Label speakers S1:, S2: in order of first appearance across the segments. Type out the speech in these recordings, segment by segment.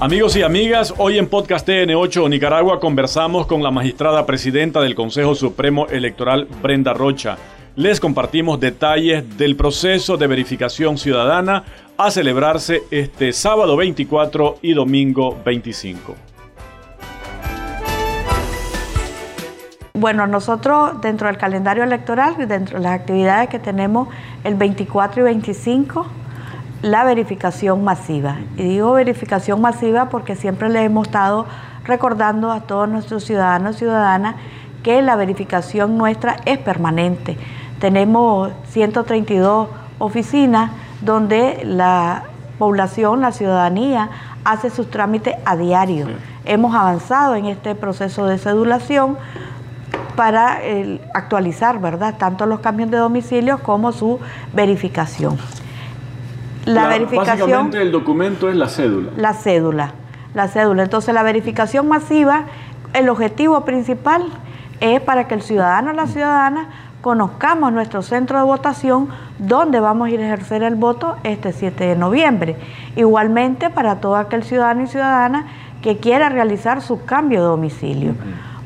S1: Amigos y amigas, hoy en Podcast TN8 Nicaragua conversamos con la magistrada presidenta del Consejo Supremo Electoral, Brenda Rocha. Les compartimos detalles del proceso de verificación ciudadana a celebrarse este sábado 24 y domingo 25.
S2: Bueno, nosotros dentro del calendario electoral, dentro de las actividades que tenemos el 24 y 25, la verificación masiva. Y digo verificación masiva porque siempre le hemos estado recordando a todos nuestros ciudadanos y ciudadanas que la verificación nuestra es permanente. Tenemos 132 oficinas donde la población, la ciudadanía, hace sus trámites a diario. Hemos avanzado en este proceso de cedulación para actualizar, ¿verdad? Tanto los cambios de domicilio como su verificación.
S1: La, verificación. Básicamente el documento es la cédula.
S2: La cédula, la cédula. Entonces la verificación masiva, el objetivo principal es para que el ciudadano o la ciudadana conozcamos nuestro centro de votación donde vamos a ir a ejercer el voto este 7 de noviembre. Igualmente para todo aquel ciudadano y ciudadana que quiera realizar su cambio de domicilio.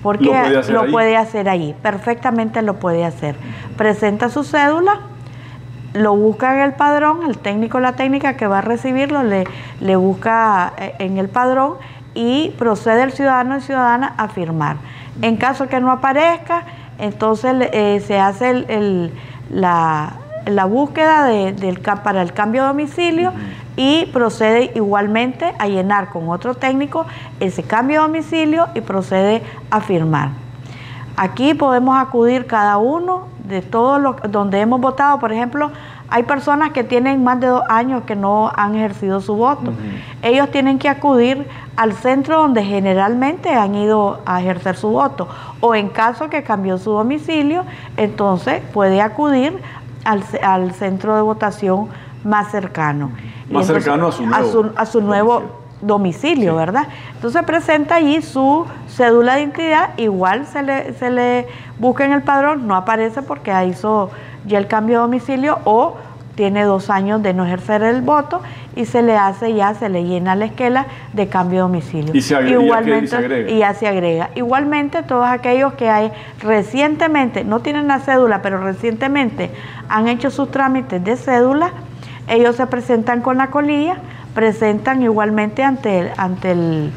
S2: Porque lo, puede hacer, ahí, perfectamente lo puede hacer. Presenta su cédula, lo busca en el padrón, el técnico la técnica que va a recibirlo le, le busca eh, en el padrón y procede el ciudadano y ciudadana a firmar. En caso que no aparezca, entonces eh, se hace el, la, la, búsqueda de, del, para el cambio de domicilio y procede igualmente a llenar con otro técnico ese cambio de domicilio y procede a firmar. Aquí podemos acudir cada uno de todos los donde hemos votado. Por ejemplo, hay personas que tienen más de dos años que no han ejercido su voto. Ellos tienen que acudir al centro donde generalmente han ido a ejercer su voto. O en caso que cambió su domicilio, entonces puede acudir al, centro de votación más cercano.
S1: Más cercano a su nuevo,
S2: a su, nuevo domicilio, ¿verdad? Entonces presenta allí su cédula de identidad, igual se le, se le busca en el padrón, no aparece porque hizo ya el cambio de domicilio o tiene dos años de no ejercer el voto y se le hace ya, se le llena la esquela de cambio de domicilio.
S1: Y se agrega.
S2: Igualmente, y, ya se agrega. Igualmente, todos aquellos que hay recientemente, no tienen la cédula, pero recientemente han hecho sus trámites de cédula, ellos se presentan con la colilla, presentan igualmente ante el, ante el,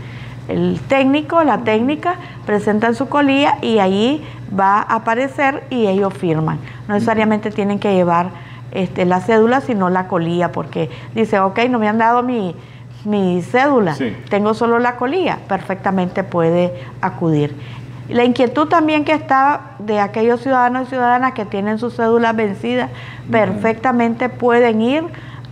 S2: el técnico, la técnica, presentan su colilla y ahí va a aparecer y ellos firman. No necesariamente tienen que llevar este, la cédula, sino la colilla, porque dice, ok, no me han dado mi, mi cédula, tengo solo la colilla, perfectamente puede acudir. La inquietud también que está de aquellos ciudadanos y ciudadanas que tienen su cédula vencida, perfectamente pueden ir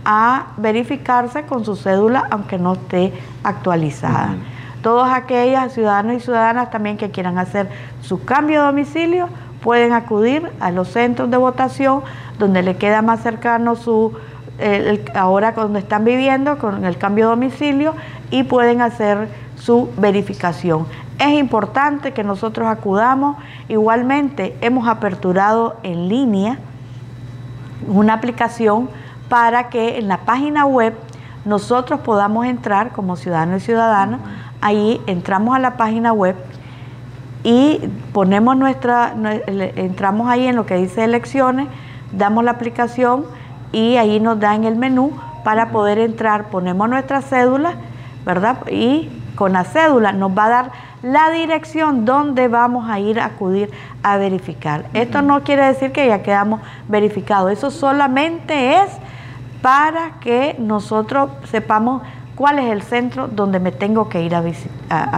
S2: a verificarse con su cédula aunque no esté actualizada. Todos aquellos ciudadanos y ciudadanas también que quieran hacer su cambio de domicilio pueden acudir a los centros de votación donde le queda más cercano su ahora donde están viviendo con el cambio de domicilio y pueden hacer su verificación. Es importante que nosotros acudamos. Igualmente hemos aperturado en línea una aplicación para que en la página web nosotros podamos entrar como ciudadanos y ciudadanas. Ahí entramos a la página web y ponemos nuestra, entramos ahí en lo que dice elecciones, damos la aplicación y ahí nos da en el menú para poder entrar, ponemos nuestra cédula, ¿verdad? Y con la cédula nos va a dar la dirección donde vamos a ir a acudir a verificar. Esto no quiere decir que ya quedamos verificados, eso solamente es para que nosotros sepamos cuál es el centro donde me tengo que ir a,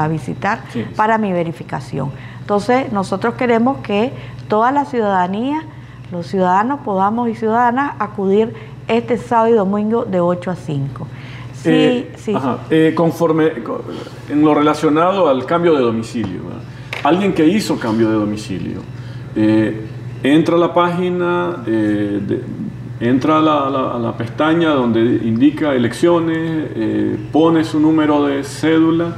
S2: visitar para mi verificación. Entonces, nosotros queremos que toda la ciudadanía, los ciudadanos podamos y ciudadanas acudir este sábado y domingo de 8 a 5.
S1: Sí, eh, sí. Eh, conforme en lo relacionado al cambio de domicilio, alguien que hizo cambio de domicilio, eh, entra a la página de, entra a la, pestaña donde indica elecciones, eh, pone su número de cédula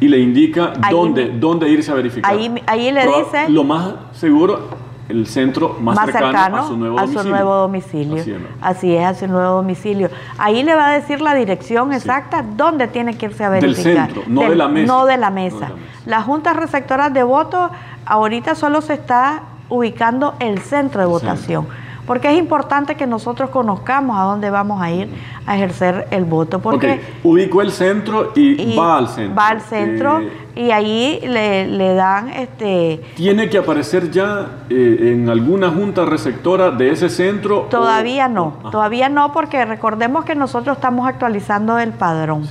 S1: y le indica dónde, dónde irse a verificar.
S2: Ahí, ahí le dice...
S1: Lo más seguro el centro más, cercano, a su nuevo
S2: a
S1: domicilio.
S2: Su nuevo domicilio. Así es, a su nuevo domicilio. Ahí le va a decir la dirección exacta dónde tiene que irse a verificar.
S1: Del centro, no de la mesa.
S2: No de la mesa. Las juntas receptoras de votos, ahorita solo se está ubicando el centro de votación porque es importante que nosotros conozcamos a dónde vamos a ir a ejercer el voto. Porque
S1: ubico el centro y, va al centro.
S2: Va al centro eh, y ahí le, dan este.
S1: ¿Tiene que aparecer ya eh, en alguna junta receptora de ese centro?
S2: Todavía no, todavía no, porque recordemos que nosotros estamos actualizando el padrón,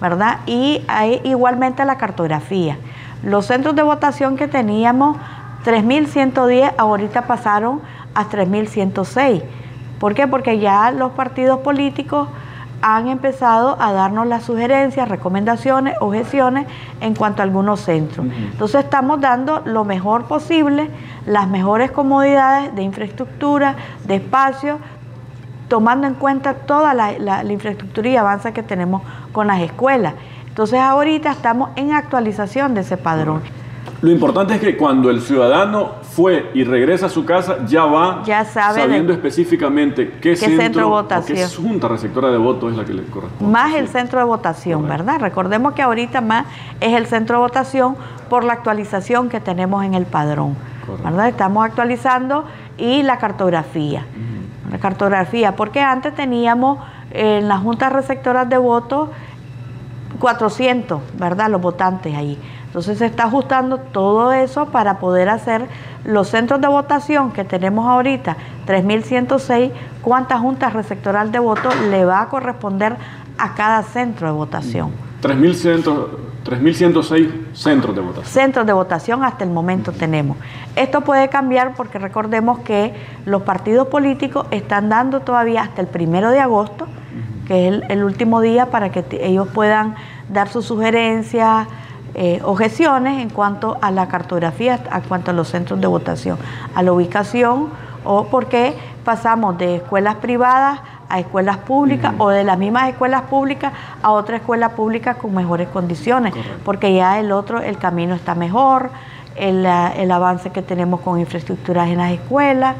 S2: ¿verdad? Y hay igualmente la cartografía. Los centros de votación que teníamos, 3.110, ahorita pasaron a 3.106. ¿Por qué? Porque ya los partidos políticos han empezado a darnos las sugerencias, recomendaciones, objeciones en cuanto a algunos centros. Entonces estamos dando lo mejor posible, las mejores comodidades de infraestructura, de espacio, tomando en cuenta toda la, infraestructura y avance que tenemos con las escuelas. Entonces ahorita estamos en actualización de ese padrón.
S1: Lo importante es que cuando el ciudadano fue y regresa a su casa, ya va sabiendo específicamente qué, centro, de votación. qué junta receptora de votos es la que le corresponde.
S2: Más el centro de votación, ¿verdad? Recordemos que ahorita más es el centro de votación por la actualización que tenemos en el padrón. ¿verdad? Estamos actualizando y la cartografía. La cartografía, porque antes teníamos en las juntas receptoras de votos 400, ¿verdad? Los votantes ahí. Entonces se está ajustando todo eso para poder hacer los centros de votación que tenemos ahorita, 3.106, cuántas juntas receptoral de votos le va a corresponder a cada centro de votación.
S1: 3.106 centros de votación.
S2: Centros de votación hasta el momento tenemos. Esto puede cambiar porque recordemos que los partidos políticos están dando todavía hasta el primero de agosto, que es el último día para que ellos puedan dar sus sugerencias, eh, objeciones en cuanto a la cartografía, en cuanto a los centros de votación, a la ubicación o por qué pasamos de escuelas privadas a escuelas públicas o de las mismas escuelas públicas a otra escuela pública con mejores condiciones, porque ya el otro, el camino está mejor, el, el, avance que tenemos con infraestructuras en las escuelas.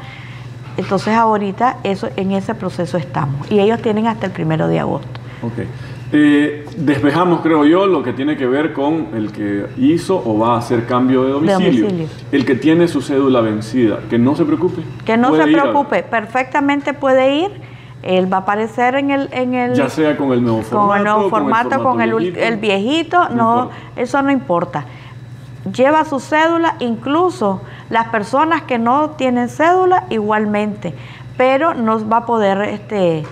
S2: Entonces ahorita eso, en ese proceso estamos y ellos tienen hasta el primero de agosto.
S1: Okay. Eh, despejamos, creo yo, lo que tiene que ver con el que hizo o va a hacer cambio de domicilio. El que tiene su cédula vencida, que no se preocupe.
S2: Que no se preocupe, perfectamente puede ir. Él va a aparecer en el, en el...
S1: Ya sea con el nuevo formato.
S2: Con el nuevo formato, con el, viejito, el viejito, no, eso no importa. Lleva su cédula, incluso las personas que no tienen cédula igualmente, pero no va a poder este,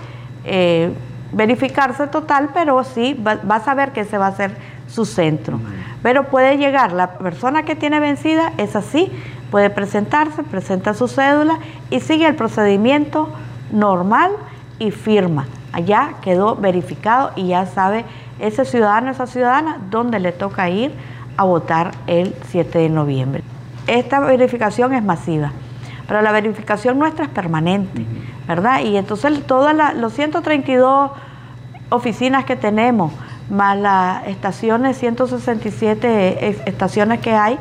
S2: eh, verificarse total, pero sí va, a saber que ese va a ser su centro. Pero puede llegar, la persona que tiene vencida es así, puede presentarse, presenta su cédula y sigue el procedimiento normal y firma. Allá quedó verificado y ya sabe ese ciudadano, esa ciudadana, dónde le toca ir a votar el 7 de noviembre. Esta verificación es masiva, pero la verificación nuestra es permanente, ¿verdad? Y entonces todas los 132 oficinas que tenemos, más las estaciones, 167 estaciones que hay,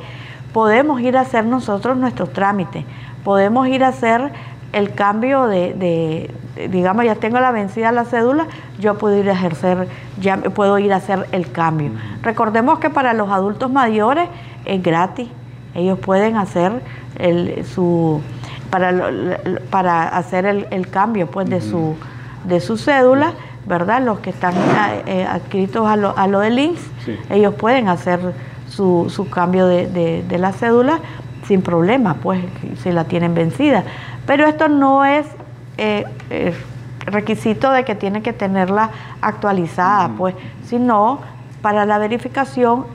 S2: podemos ir a hacer nosotros nuestros trámites, podemos ir a hacer el cambio de, digamos, ya tengo la vencida la cédula, yo puedo ir a ejercer, ya puedo ir a hacer el cambio. Recordemos que para los adultos mayores es gratis, ellos pueden hacer el, su, para, para hacer el, cambio pues, de, su, de su cédula ¿verdad? Los que están eh, eh, adscritos a lo, a lo del INSS, ellos pueden hacer su, su cambio de, de, la cédula sin problema, pues, si la tienen vencida. Pero esto no es eh, requisito de que tiene que tenerla actualizada, pues, sino para la verificación,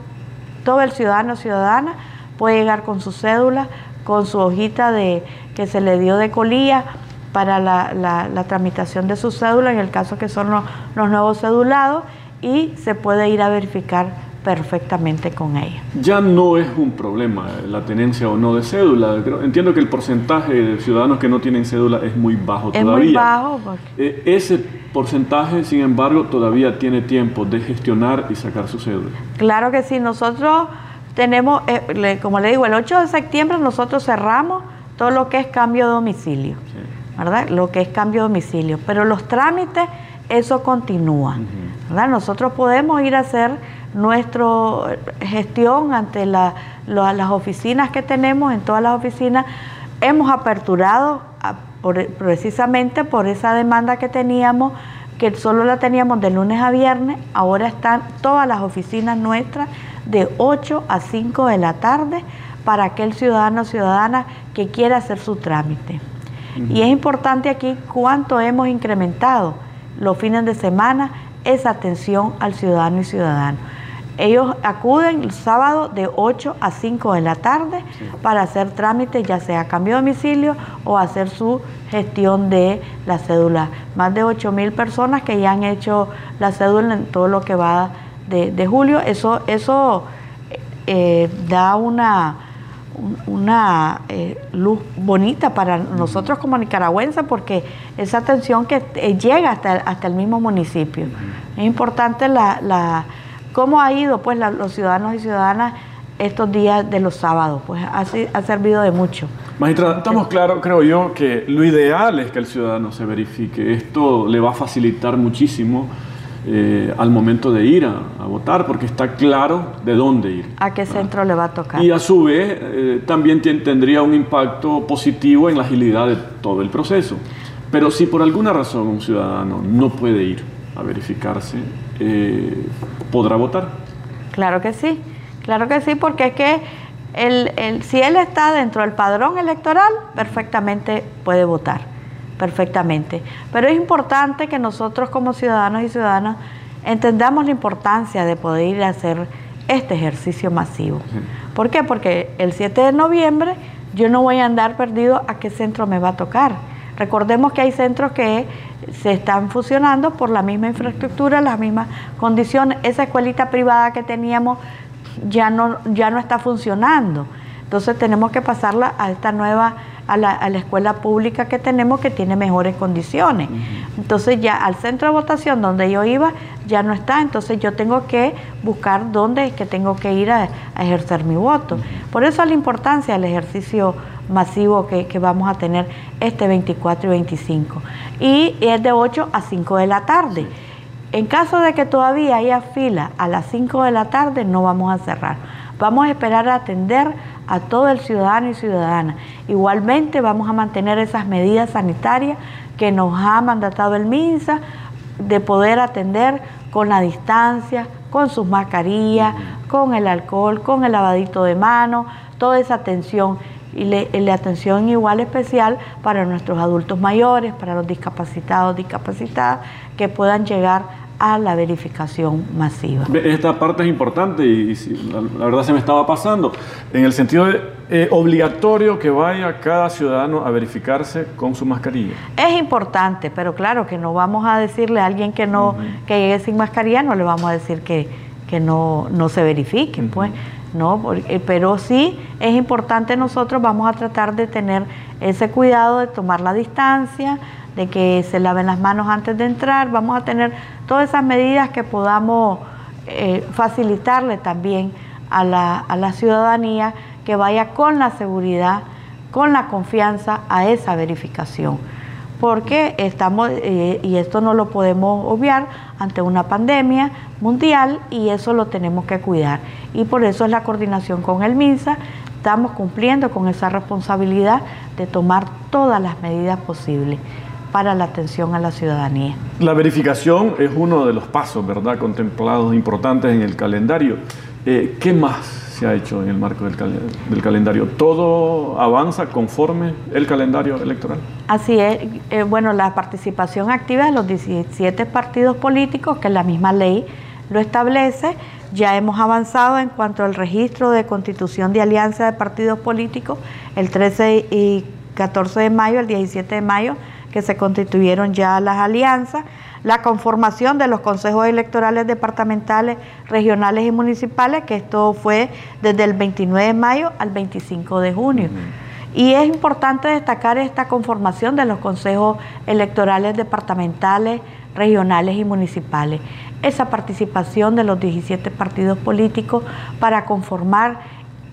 S2: todo el ciudadano o ciudadana puede llegar con su cédula, con su hojita de que se le dio de colía, para la, la, tramitación de su cédula, en el caso que son los, nuevos cedulados, y se puede ir a verificar perfectamente con ella.
S1: Ya no es un problema la tenencia o no de cédula. Entiendo que el porcentaje de ciudadanos que no tienen cédula es muy bajo todavía. Es
S2: muy bajo.
S1: Eh, ese porcentaje, sin embargo, todavía tiene tiempo de gestionar y sacar su cédula.
S2: Claro que sí. Nosotros tenemos, eh, como le digo, el 8 de septiembre nosotros cerramos todo lo que es cambio de domicilio, ¿verdad? Lo que es cambio de domicilio. Pero los trámites, eso continúa, ¿verdad? Nosotros podemos ir a hacer nuestra gestión ante las oficinas que tenemos, en todas las oficinas. Hemos aperturado precisamente por esa demanda que teníamos, que solo la teníamos de lunes a viernes, ahora están todas las oficinas nuestras de 8 a 5 de la tarde para aquel ciudadano o ciudadana que quiera hacer su trámite. Y es importante aquí cuánto hemos incrementado los fines de semana esa atención al ciudadano y ciudadano. Ellos acuden el sábado de 8 a 5 de la tarde para hacer trámites, ya sea cambio de domicilio o hacer su gestión de la cédula. Más de 8 mil personas que ya han hecho la cédula en todo lo que va de, julio. Eso, eso eh, da una, una eh, luz bonita para nosotros como nicaragüenses porque esa atención que eh, llega hasta, hasta el mismo municipio. Es importante la ¿Cómo ha ido pues los ciudadanos y ciudadanas estos días de los sábados? Pues ha, ha servido de mucho.
S1: Magistrada, estamos claros, creo yo, que lo ideal es que el ciudadano se verifique. Esto le va a facilitar muchísimo eh, al momento de ir a, votar, porque está claro de dónde ir.
S2: A qué centro le va a tocar.
S1: Y a su vez eh, también tendría un impacto positivo en la agilidad de todo el proceso. Pero si por alguna razón un ciudadano no puede ir a verificarse, eh, podrá votar.
S2: Claro que sí, claro que sí, porque es que el, si él está dentro del padrón electoral, perfectamente puede votar, perfectamente. Pero es importante que nosotros como ciudadanos y ciudadanas entendamos la importancia de poder ir a hacer este ejercicio masivo. ¿Por qué? Porque el 7 de noviembre yo no voy a andar perdido a qué centro me va a tocar. Recordemos que hay centros que se están fusionando por la misma infraestructura, las mismas condiciones. Esa escuelita privada que teníamos ya no, ya no está funcionando. Entonces tenemos que pasarla a esta nueva, a la, escuela pública que tenemos que tiene mejores condiciones. Entonces ya al centro de votación donde yo iba ya no está, entonces yo tengo que buscar dónde es que tengo que ir a, ejercer mi voto. Por eso la importancia del ejercicio masivo que, que, vamos a tener este 24 y 25. Y es de 8 a 5 de la tarde. En caso de que todavía haya fila a las 5 de la tarde, no vamos a cerrar. Vamos a esperar a atender a todo el ciudadano y ciudadana. Igualmente vamos a mantener esas medidas sanitarias que nos ha mandatado el MINSA de poder atender con la distancia, con sus mascarillas, con el alcohol, con el lavadito de manos, toda esa atención y la atención igual especial para nuestros adultos mayores, para los discapacitados, discapacitadas, que puedan llegar a la verificación masiva.
S1: Esta parte es importante y, la, verdad se me estaba pasando, en el sentido de eh, obligatorio que vaya cada ciudadano a verificarse con su mascarilla.
S2: Es importante, pero claro que no vamos a decirle a alguien que no que llegue sin mascarilla, no le vamos a decir que, que no, no se verifiquen, pues. ¿No? pero sí es importante nosotros vamos a tratar de tener ese cuidado de tomar la distancia, de que se laven las manos antes de entrar, vamos a tener todas esas medidas que podamos eh, facilitarle también a la, a la ciudadanía que vaya con la seguridad, con la confianza a esa verificación porque estamos, eh, y esto no lo podemos obviar, ante una pandemia mundial y eso lo tenemos que cuidar. Y por eso es la coordinación con el MINSA, estamos cumpliendo con esa responsabilidad de tomar todas las medidas posibles para la atención a la ciudadanía.
S1: La verificación es uno de los pasos, ¿verdad?, contemplados importantes en el calendario. Eh, ¿Qué más se ha hecho en el marco del, calendario. ¿Todo avanza conforme el calendario electoral?
S2: Así es. Eh, bueno, la participación activa de los 17 partidos políticos, que la misma ley lo establece, ya hemos avanzado en cuanto al registro de constitución de alianza de partidos políticos el 13 y 14 de mayo, el 17 de mayo, que se constituyeron ya las alianzas la conformación de los consejos electorales departamentales, regionales y municipales, que esto fue desde el 29 de mayo al 25 de junio. Y es importante destacar esta conformación de los consejos electorales departamentales, regionales y municipales. Esa participación de los 17 partidos políticos para conformar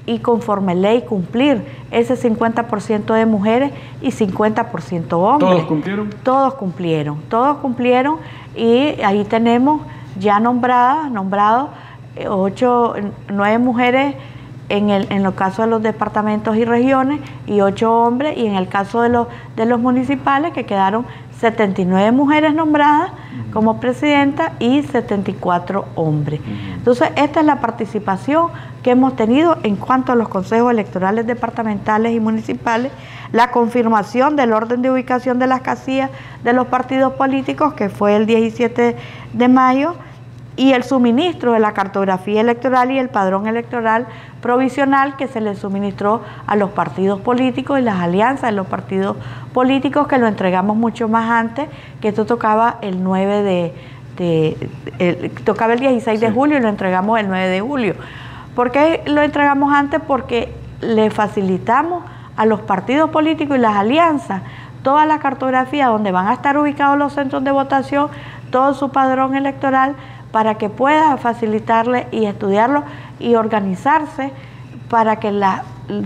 S2: y conforme ley cumplir ese 50% de mujeres y 50% hombres.
S1: ¿Todos cumplieron?
S2: Todos cumplieron, todos cumplieron y ahí tenemos ya nombradas, nombrados eh, ocho, nueve mujeres en, el, en los casos de los departamentos y regiones y ocho hombres y en el caso de los, de los municipales que quedaron 79 mujeres nombradas como presidenta y 74 hombres. Entonces, esta es la participación que hemos tenido en cuanto a los consejos electorales departamentales y municipales, la confirmación del orden de ubicación de las casillas de los partidos políticos, que fue el 17 de mayo, y el suministro de la cartografía electoral y el padrón electoral provisional que se le suministró a los partidos políticos y las alianzas de los partidos políticos que lo entregamos mucho más antes, que esto tocaba el 9 de, tocaba el 16 de julio y lo entregamos el 9 de julio. ¿Por qué lo entregamos antes? Porque le facilitamos a los partidos políticos y las alianzas toda la cartografía donde van a estar ubicados los centros de votación, todo su padrón electoral, para que pueda facilitarle y estudiarlo y organizarse para que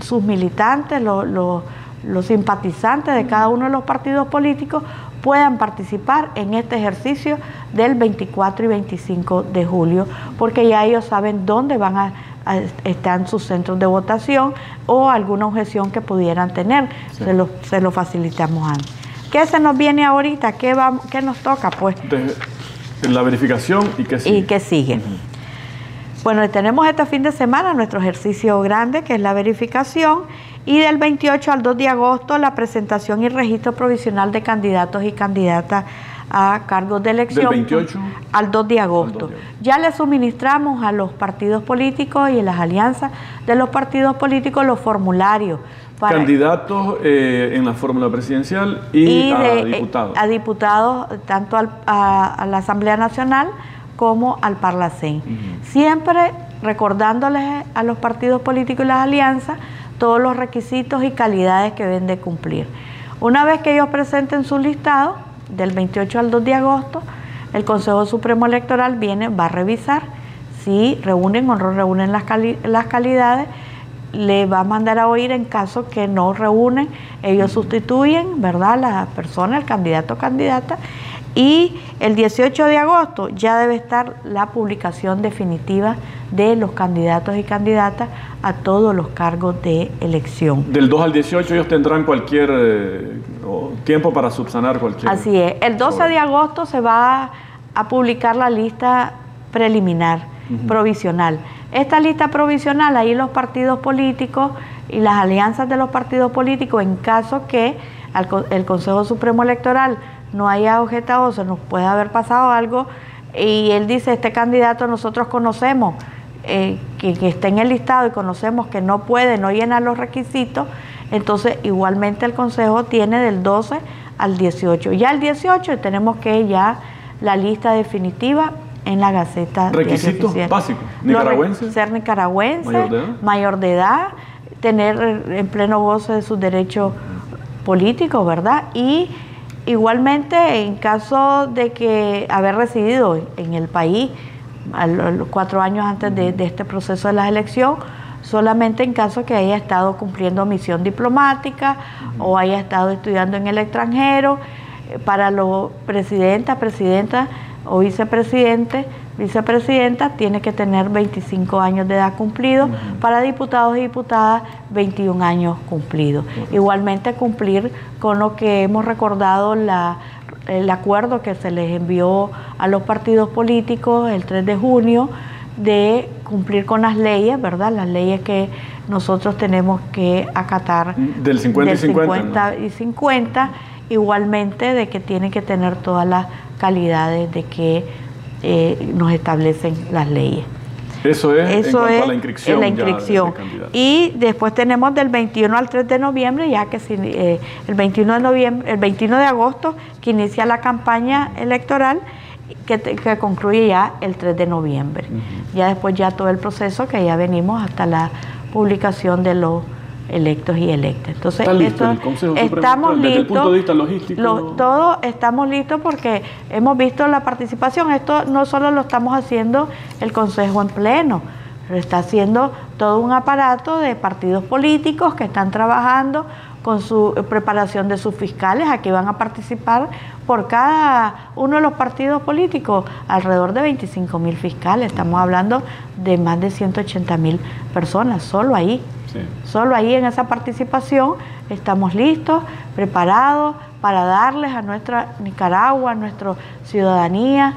S2: sus militantes, los simpatizantes de cada uno de los partidos políticos puedan participar en este ejercicio del 24 y 25 de julio, porque ya ellos saben dónde van a, estar sus centros de votación o alguna objeción que pudieran tener, se, lo, se lo facilitamos antes. ¿Qué se nos viene ahorita? ¿Qué, va, qué nos toca? Pues
S1: la verificación y qué sigue.
S2: Y qué sigue. Bueno, tenemos este fin de semana nuestro ejercicio grande, que es la verificación, y del 28 al 2 de agosto la presentación y registro provisional de candidatos y candidatas a cargos de elección.
S1: ¿Del 28?
S2: Al 2 de agosto. Ya le suministramos a los partidos políticos y a las alianzas de los partidos políticos los formularios
S1: Candidatos eh, en la fórmula presidencial y, a eh, diputados.
S2: a diputados, tanto a, la Asamblea Nacional como al Parlacén. Siempre recordándoles a los partidos políticos y las alianzas todos los requisitos y calidades que deben de cumplir. Una vez que ellos presenten su listado, del 28 al 2 de agosto, el Consejo Supremo Electoral viene, va a revisar si reúnen o no reúnen las, las calidades le va a mandar a oír en caso que no reúnen, ellos sustituyen, ¿verdad?, la persona, el candidato o candidata, y el 18 de agosto ya debe estar la publicación definitiva de los candidatos y candidatas a todos los cargos de elección.
S1: Del 2 al 18 ellos tendrán cualquier eh, tiempo para subsanar cualquier...
S2: Así es, el 12 de agosto se va a publicar la lista preliminar, provisional. Esta lista provisional, ahí los partidos políticos y las alianzas de los partidos políticos, en caso que el Consejo Supremo Electoral no haya objetado se nos pueda haber pasado algo, y él dice, este candidato nosotros conocemos, eh, que, que está en el listado y conocemos que no puede, no llenar los requisitos, entonces igualmente el Consejo tiene del 12 al 18. Ya el 18 tenemos que ya la lista definitiva en la Gaceta.
S1: Requisitos básicos, nicaragüense.
S2: Ser nicaragüense, mayor de, edad, tener en pleno goce de sus derechos políticos, ¿verdad? Y igualmente en caso de que haber residido en el país a los cuatro años antes de, este proceso de la elección, solamente en caso que haya estado cumpliendo misión diplomática o haya estado estudiando en el extranjero, eh, para los presidentas, presidentas o vicepresidente, vicepresidenta tiene que tener 25 años de edad cumplido, para diputados y diputadas 21 años cumplidos. Igualmente cumplir con lo que hemos recordado la, el acuerdo que se les envió a los partidos políticos el 3 de junio de cumplir con las leyes, ¿verdad? Las leyes que nosotros tenemos que acatar
S1: del 50 y 50,
S2: y 50 igualmente de que tienen que tener todas las calidades de que eh, nos establecen las leyes.
S1: Eso es
S2: Eso en es la inscripción. la inscripción. y después tenemos del 21 al 3 de noviembre, ya que si, eh, el 21 de noviembre, el 21 de agosto, que inicia la campaña electoral, que, que concluye ya el 3 de noviembre. Ya después ya todo el proceso que ya venimos hasta la publicación de los electos y electas. Entonces, estamos listos. Desde el punto de vista logístico. todos estamos listos porque hemos visto la participación. Esto no solo lo estamos haciendo el Consejo en pleno, lo está haciendo todo un aparato de partidos políticos que están trabajando con su preparación de sus fiscales, aquí van a participar por cada uno de los partidos políticos alrededor de 25 mil fiscales, estamos hablando de más de 180 mil personas, solo ahí, solo ahí en esa participación estamos listos, preparados para darles a nuestra Nicaragua, a nuestra ciudadanía,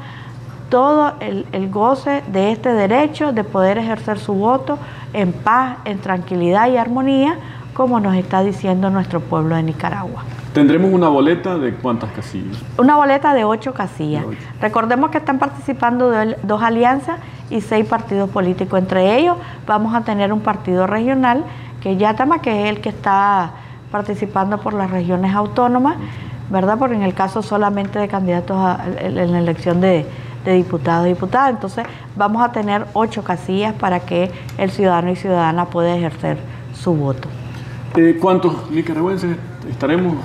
S2: todo el, el, goce de este derecho de poder ejercer su voto en paz, en tranquilidad y armonía, como nos está diciendo nuestro pueblo de Nicaragua.
S1: ¿Tendremos una boleta de cuántas casillas?
S2: Una boleta de ocho casillas. Recordemos que están participando dos alianzas y seis partidos políticos. Entre ellos vamos a tener un partido regional, que es Yatama, que es el que está participando por las regiones autónomas, ¿verdad? Porque en el caso solamente de candidatos en la elección de, de diputados y diputadas. Entonces vamos a tener ocho casillas para que el ciudadano y ciudadana pueda ejercer su voto.
S1: Eh, ¿Cuántos nicaragüenses estaremos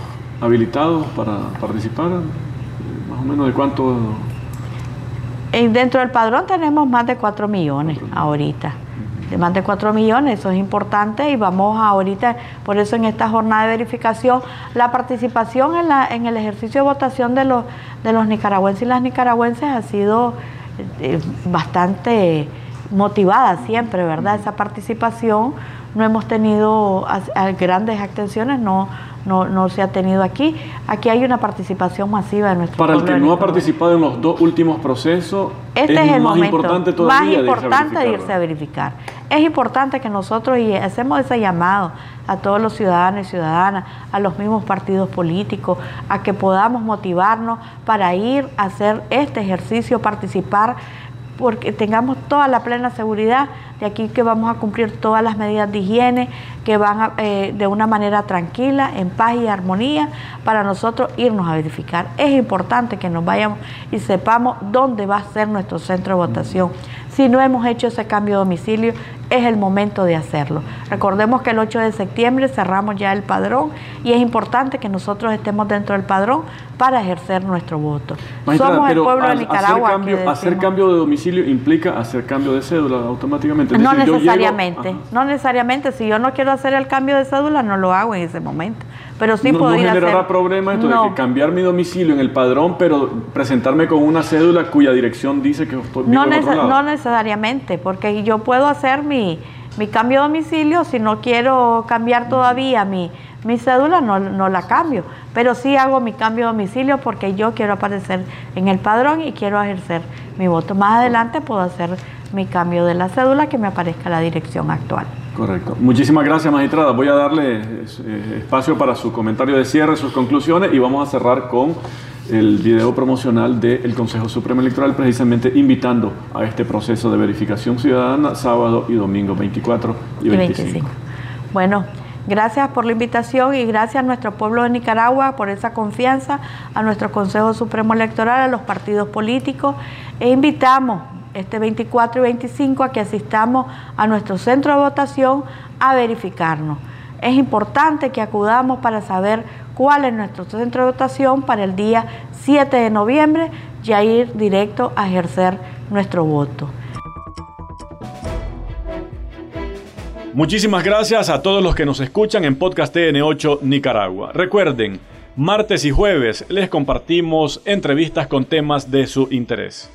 S1: habilitados para participar? Eh, más o menos de cuánto...
S2: dentro del padrón tenemos más de 4 millones ahorita. De más de 4 millones, eso es importante y vamos ahorita, por eso en esta jornada de verificación, la participación en, la, en el ejercicio de votación de los, de los nicaragüenses y las nicaragüenses ha sido eh, bastante motivada siempre, ¿verdad? Esa participación no hemos tenido grandes extensiones, no, no, se ha tenido aquí. Aquí hay una participación masiva de nuestro
S1: Para el que no ha participado en los dos últimos procesos,
S2: este es, el más importante todavía más importante de irse, a verificar. Es importante que nosotros y hacemos ese llamado a todos los ciudadanos y ciudadanas, a los mismos partidos políticos, a que podamos motivarnos para ir a hacer este ejercicio, participar porque tengamos toda la plena seguridad de aquí que vamos a cumplir todas las medidas de higiene, que van eh, de una manera tranquila, en paz y armonía, para nosotros irnos a verificar. Es importante que nos vayamos y sepamos dónde va a ser nuestro centro de votación. Si no hemos hecho ese cambio de domicilio, es el momento de hacerlo. Recordemos que el 8 de septiembre cerramos ya el padrón y es importante que nosotros estemos dentro del padrón para ejercer nuestro voto.
S1: Somos el pueblo de Nicaragua. Hacer cambio, hacer cambio, de domicilio implica hacer cambio de cédula automáticamente.
S2: no necesariamente, no necesariamente. Si yo no quiero hacer el cambio de cédula, no lo hago en ese momento. Pero sí
S1: no,
S2: podría
S1: no generará problema esto de que cambiar mi domicilio en el padrón, pero presentarme con una cédula cuya dirección dice que estoy
S2: no, no necesariamente, porque yo puedo hacer mi, mi cambio de domicilio si no quiero cambiar todavía mi mi cédula no, no, la cambio, pero sí hago mi cambio de domicilio porque yo quiero aparecer en el padrón y quiero ejercer mi voto. Más adelante puedo hacer mi cambio de la cédula que me aparezca la dirección actual.
S1: Correcto. Muchísimas gracias, magistrada. Voy a darle eh, espacio para su comentario de cierre, sus conclusiones y vamos a cerrar con el video promocional del Consejo Supremo Electoral, precisamente invitando a este proceso de verificación ciudadana sábado y domingo 24 y 25.
S2: Bueno. Gracias por la invitación y gracias a nuestro pueblo de Nicaragua por esa confianza, a nuestro Consejo Supremo Electoral, a los partidos políticos e invitamos este 24 y 25 a que asistamos a nuestro centro de votación a verificarnos. Es importante que acudamos para saber cuál es nuestro centro de votación para el día 7 de noviembre y a ir directo a ejercer nuestro voto.
S1: Muchísimas gracias a todos los que nos escuchan en Podcast TN8 Nicaragua. Recuerden, martes y jueves les compartimos entrevistas con temas de su interés.